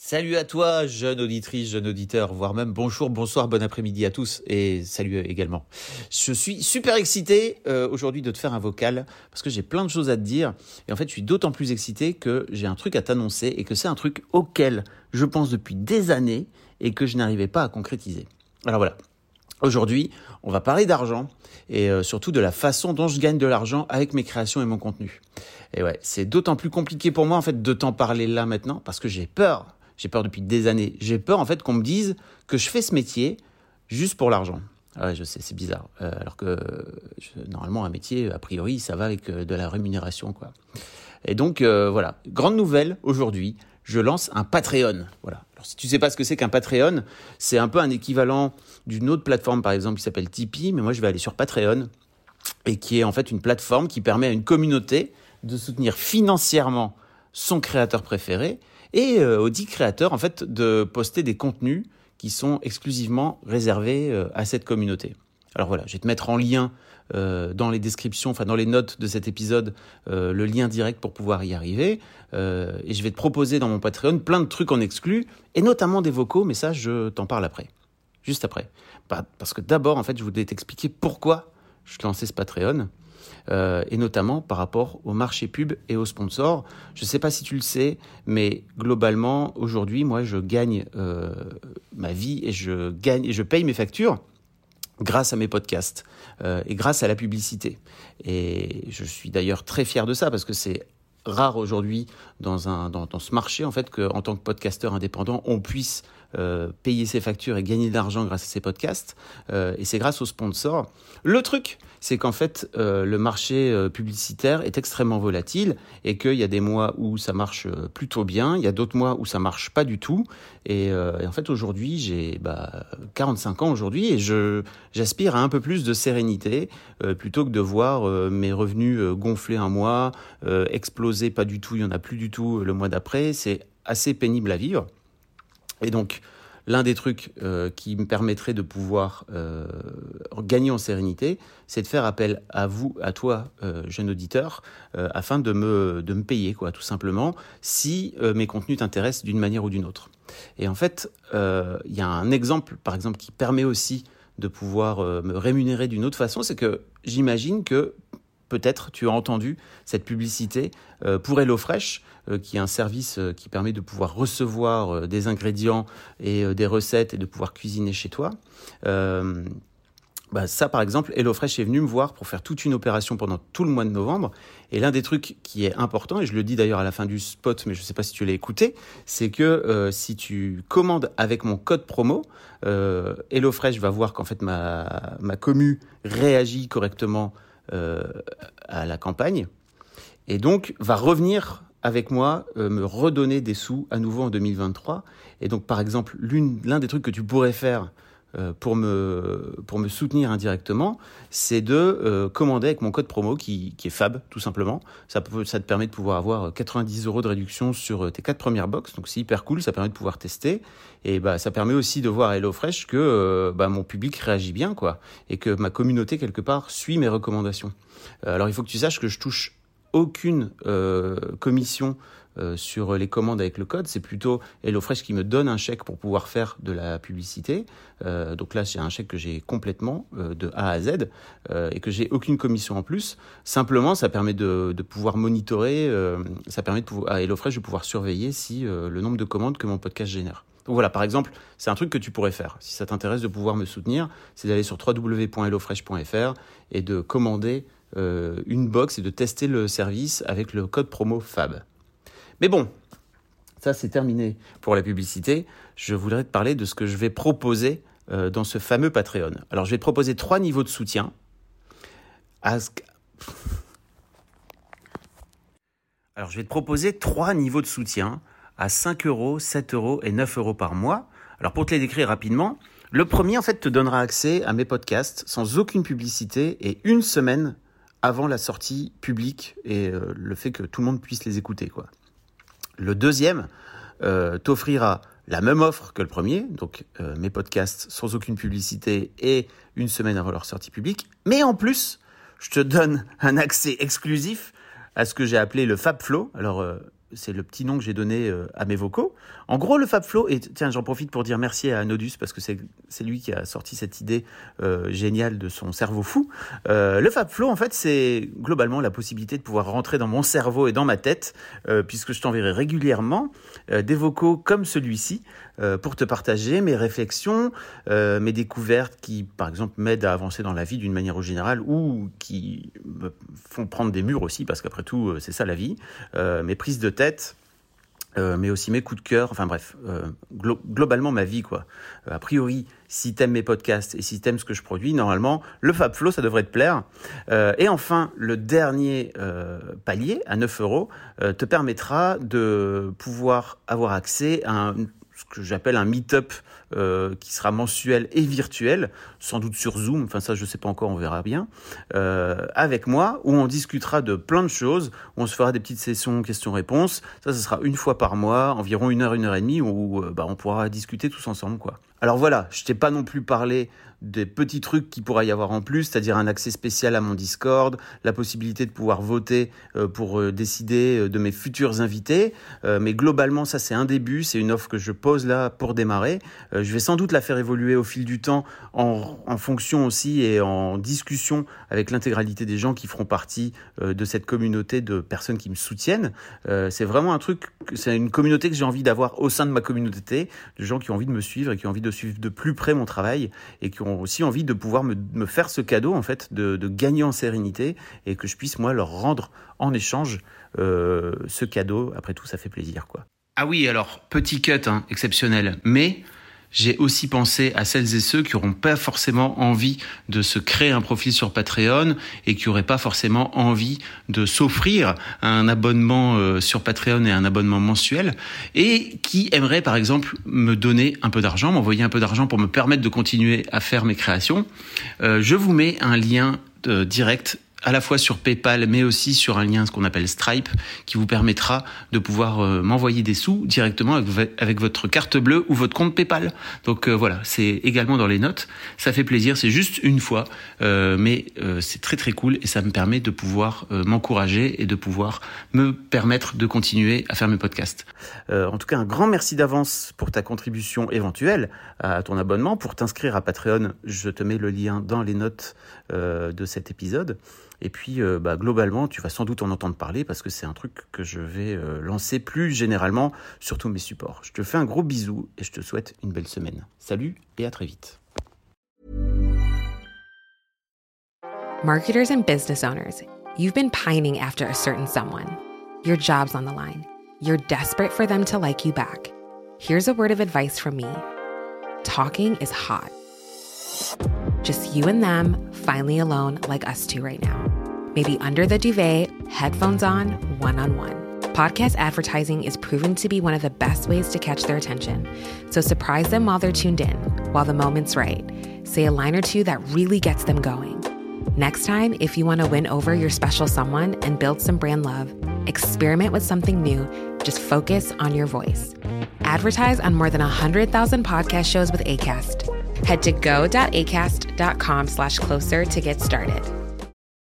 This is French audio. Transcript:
Salut à toi, jeune auditrice, jeune auditeur, voire même bonjour, bonsoir, bon après-midi à tous et salut également. Je suis super excité euh, aujourd'hui de te faire un vocal parce que j'ai plein de choses à te dire et en fait je suis d'autant plus excité que j'ai un truc à t'annoncer et que c'est un truc auquel je pense depuis des années et que je n'arrivais pas à concrétiser. Alors voilà, aujourd'hui on va parler d'argent et euh, surtout de la façon dont je gagne de l'argent avec mes créations et mon contenu. Et ouais, c'est d'autant plus compliqué pour moi en fait de t'en parler là maintenant parce que j'ai peur j'ai peur depuis des années. J'ai peur en fait qu'on me dise que je fais ce métier juste pour l'argent. Ah ouais, je sais, c'est bizarre. Euh, alors que normalement, un métier, a priori, ça va avec euh, de la rémunération, quoi. Et donc, euh, voilà. Grande nouvelle aujourd'hui, je lance un Patreon. Voilà. Alors, si tu sais pas ce que c'est qu'un Patreon, c'est un peu un équivalent d'une autre plateforme, par exemple, qui s'appelle Tipeee, mais moi, je vais aller sur Patreon et qui est en fait une plateforme qui permet à une communauté de soutenir financièrement son créateur préféré et euh, dix créateurs en fait de poster des contenus qui sont exclusivement réservés euh, à cette communauté. Alors voilà, je vais te mettre en lien euh, dans les descriptions, enfin dans les notes de cet épisode, le lien direct pour pouvoir y arriver. et je vais te proposer dans mon Patreon plein de trucs en exclus, et notamment des vocaux, mais ça, je t'en parle après. Juste après. Parce que d'abord, en fait, je voulais t'expliquer pourquoi je lançais ce Patreon. Euh, et notamment par rapport au marché pub et aux sponsors. Je ne sais pas si tu le sais, mais globalement, aujourd'hui, moi, je gagne euh, ma vie et je gagne je paye mes factures grâce à mes podcasts euh, et grâce à la publicité. Et je suis d'ailleurs très fier de ça parce que c'est rare aujourd'hui dans, dans, ce marché en fait qu'en tant que podcasteur indépendant on puisse euh, payer ses factures et gagner de l'argent grâce à ses podcasts. Euh, et c'est grâce aux sponsors. Le truc, c'est qu'en fait, euh, le marché publicitaire est extrêmement volatile et qu'il y a des mois où ça marche plutôt bien, il y a d'autres mois où ça marche pas du tout. Et, en fait, aujourd'hui, j'ai bah, 45 ans aujourd'hui et je j'aspire à un peu plus de sérénité plutôt que de voir mes revenus gonfler un mois, exploser pas du tout, il y en a plus du tout le mois d'après. C'est assez pénible à vivre. Et donc, l'un des trucs euh, qui me permettrait de pouvoir euh, gagner en sérénité, c'est de faire appel à vous, à toi, euh, jeune auditeur, afin de me, de me payer, quoi, tout simplement, si mes contenus t'intéressent d'une manière ou d'une autre. Et en fait, il y a un exemple, par exemple, qui permet aussi de pouvoir me rémunérer d'une autre façon, c'est que j'imagine que peut-être tu as entendu cette publicité euh, pour HelloFresh, euh, qui est un service euh, qui permet de pouvoir recevoir des ingrédients et des recettes et de pouvoir cuisiner chez toi. Bah, ça, par exemple, HelloFresh est venu me voir pour faire toute une opération pendant tout le mois de novembre. Et l'un des trucs qui est important, et je le dis d'ailleurs à la fin du spot, mais je ne sais pas si tu l'as écouté, c'est que si tu commandes avec mon code promo, HelloFresh va voir qu'en fait ma, ma commu réagit correctement à la campagne, et donc va revenir avec moi euh, me redonner des sous à nouveau en 2023. Et donc, par exemple, l'un des trucs que tu pourrais faire euh, pour, me, pour me soutenir indirectement, c'est de euh, commander avec mon code promo qui, qui, est FAB, tout simplement. Ça, te permet de pouvoir avoir 90 euros de réduction sur tes quatre premières box. Donc, c'est hyper cool. Ça permet de pouvoir tester. Et bah, ça permet aussi de voir à HelloFresh que bah, mon public réagit bien, quoi. Et que ma communauté, quelque part, suit mes recommandations. alors, il faut que tu saches que je touche aucune commission euh, sur les commandes avec le code, c'est plutôt HelloFresh qui me donne un chèque pour pouvoir faire de la publicité. Euh, donc là, c'est un chèque que j'ai complètement euh, de A à Z et que j'ai aucune commission en plus. Simplement, ça permet de, pouvoir monitorer, ça permet de pouvoir, à HelloFresh de pouvoir surveiller si le nombre de commandes que mon podcast génère. Donc voilà, par exemple, c'est un truc que tu pourrais faire. Si ça t'intéresse de pouvoir me soutenir, c'est d'aller sur www.hellofresh.fr et de commander une box et de tester le service avec le code promo FAB. Mais bon, ça c'est terminé pour la publicité. Je voudrais te parler de ce que je vais proposer euh, dans ce fameux Patreon. Alors je vais te proposer trois niveaux de soutien. Alors, je vais te proposer trois niveaux de soutien à 5 euros, 7 euros et 9 euros par mois. Alors, pour te les décrire rapidement, le premier, en fait, te donnera accès à mes podcasts sans aucune publicité et une semaine avant la sortie publique et euh, le fait que tout le monde puisse les écouter, quoi. Le deuxième euh, t'offrira la même offre que le premier, donc euh, mes podcasts sans aucune publicité et une semaine avant leur sortie publique, mais en plus, je te donne un accès exclusif à ce que j'ai appelé le Fab Flow. Alors, euh, c'est le petit nom que j'ai donné euh, à mes vocaux. En gros, le Fab Flow, et tiens, j'en profite pour dire merci à Nodus parce que c'est lui qui a sorti cette idée euh, géniale de son cerveau fou. le Fab Flow, en fait, c'est globalement la possibilité de pouvoir rentrer dans mon cerveau et dans ma tête, puisque je t'enverrai régulièrement des vocaux comme celui-ci pour te partager mes réflexions, mes découvertes qui, par exemple, m'aident à avancer dans la vie d'une manière générale ou qui me font prendre des murs aussi, parce qu'après tout, c'est ça la vie, mes prises de euh, mais aussi mes coups de cœur, enfin bref, euh, globalement ma vie quoi. Euh, a priori, si t'aimes mes podcasts et si t'aimes ce que je produis, normalement, le Fab Flow, ça devrait te plaire. et enfin, le dernier palier, à 9 euros, te permettra de pouvoir avoir accès à un, ce que j'appelle un meet-up euh, qui sera mensuel et virtuel, sans doute sur Zoom, enfin ça je sais pas encore, on verra bien, euh, avec moi, où on discutera de plein de choses, où on se fera des petites sessions questions-réponses. Ça, ce sera une fois par mois, environ une heure, une heure et demie, où euh, bah, on pourra discuter tous ensemble, quoi. Alors voilà, je t'ai pas non plus parlé des petits trucs qui pourra y avoir en plus, c'est-à-dire un accès spécial à mon Discord, la possibilité de pouvoir voter euh, pour euh, décider euh, de mes futurs invités. mais globalement, ça c'est un début, c'est une offre que je pose là pour démarrer. je vais sans doute la faire évoluer au fil du temps en, en fonction aussi et en discussion avec l'intégralité des gens qui feront partie de cette communauté de personnes qui me soutiennent. c'est vraiment un truc, c'est une communauté que j'ai envie d'avoir au sein de ma communauté, de gens qui ont envie de me suivre et qui ont envie de suivre de plus près mon travail et qui ont aussi envie de pouvoir me, faire ce cadeau en fait de, gagner en sérénité et que je puisse moi leur rendre en échange euh, ce cadeau. Après tout, ça fait plaisir quoi. Ah oui, alors petit cut hein, exceptionnel, mais j'ai aussi pensé à celles et ceux qui n'auront pas forcément envie de se créer un profil sur Patreon et qui n'auraient pas forcément envie de s'offrir un abonnement euh, sur Patreon et un abonnement mensuel et qui aimeraient par exemple me donner un peu d'argent, m'envoyer un peu d'argent pour me permettre de continuer à faire mes créations. Euh, je vous mets un lien euh, direct à la fois sur PayPal, mais aussi sur un lien ce qu'on appelle Stripe, qui vous permettra de pouvoir euh, m'envoyer des sous directement avec, votre carte bleue ou votre compte PayPal. Donc euh, voilà, c'est également dans les notes. Ça fait plaisir, c'est juste une fois, euh, mais c'est très très cool et ça me permet de pouvoir m'encourager et de pouvoir me permettre de continuer à faire mes podcasts. en tout cas, un grand merci d'avance pour ta contribution éventuelle à ton abonnement. Pour t'inscrire à Patreon, je te mets le lien dans les notes de cet épisode. Et puis, euh, bah, globalement, tu vas sans doute en entendre parler parce que c'est un truc que je vais euh, lancer plus généralement sur tous mes supports. Je te fais un gros bisou et je te souhaite une belle semaine. Salut et à très vite. Marketers and business owners, you've been pining after a certain someone. Your job's on the line. You're desperate for them to like you back. Here's a word of advice from me. Talking is hot. Just you and them, finally alone, like us two right now. Maybe under the duvet, headphones on, one on one. Podcast advertising is proven to be one of the best ways to catch their attention. So surprise them while they're tuned in, while the moment's right. Say a line or two that really gets them going. Next time, if you want to win over your special someone and build some brand love, experiment with something new. Just focus on your voice. Advertise on more than 100,000 podcast shows with ACAST. Head to go.acast.com slash closer to get started.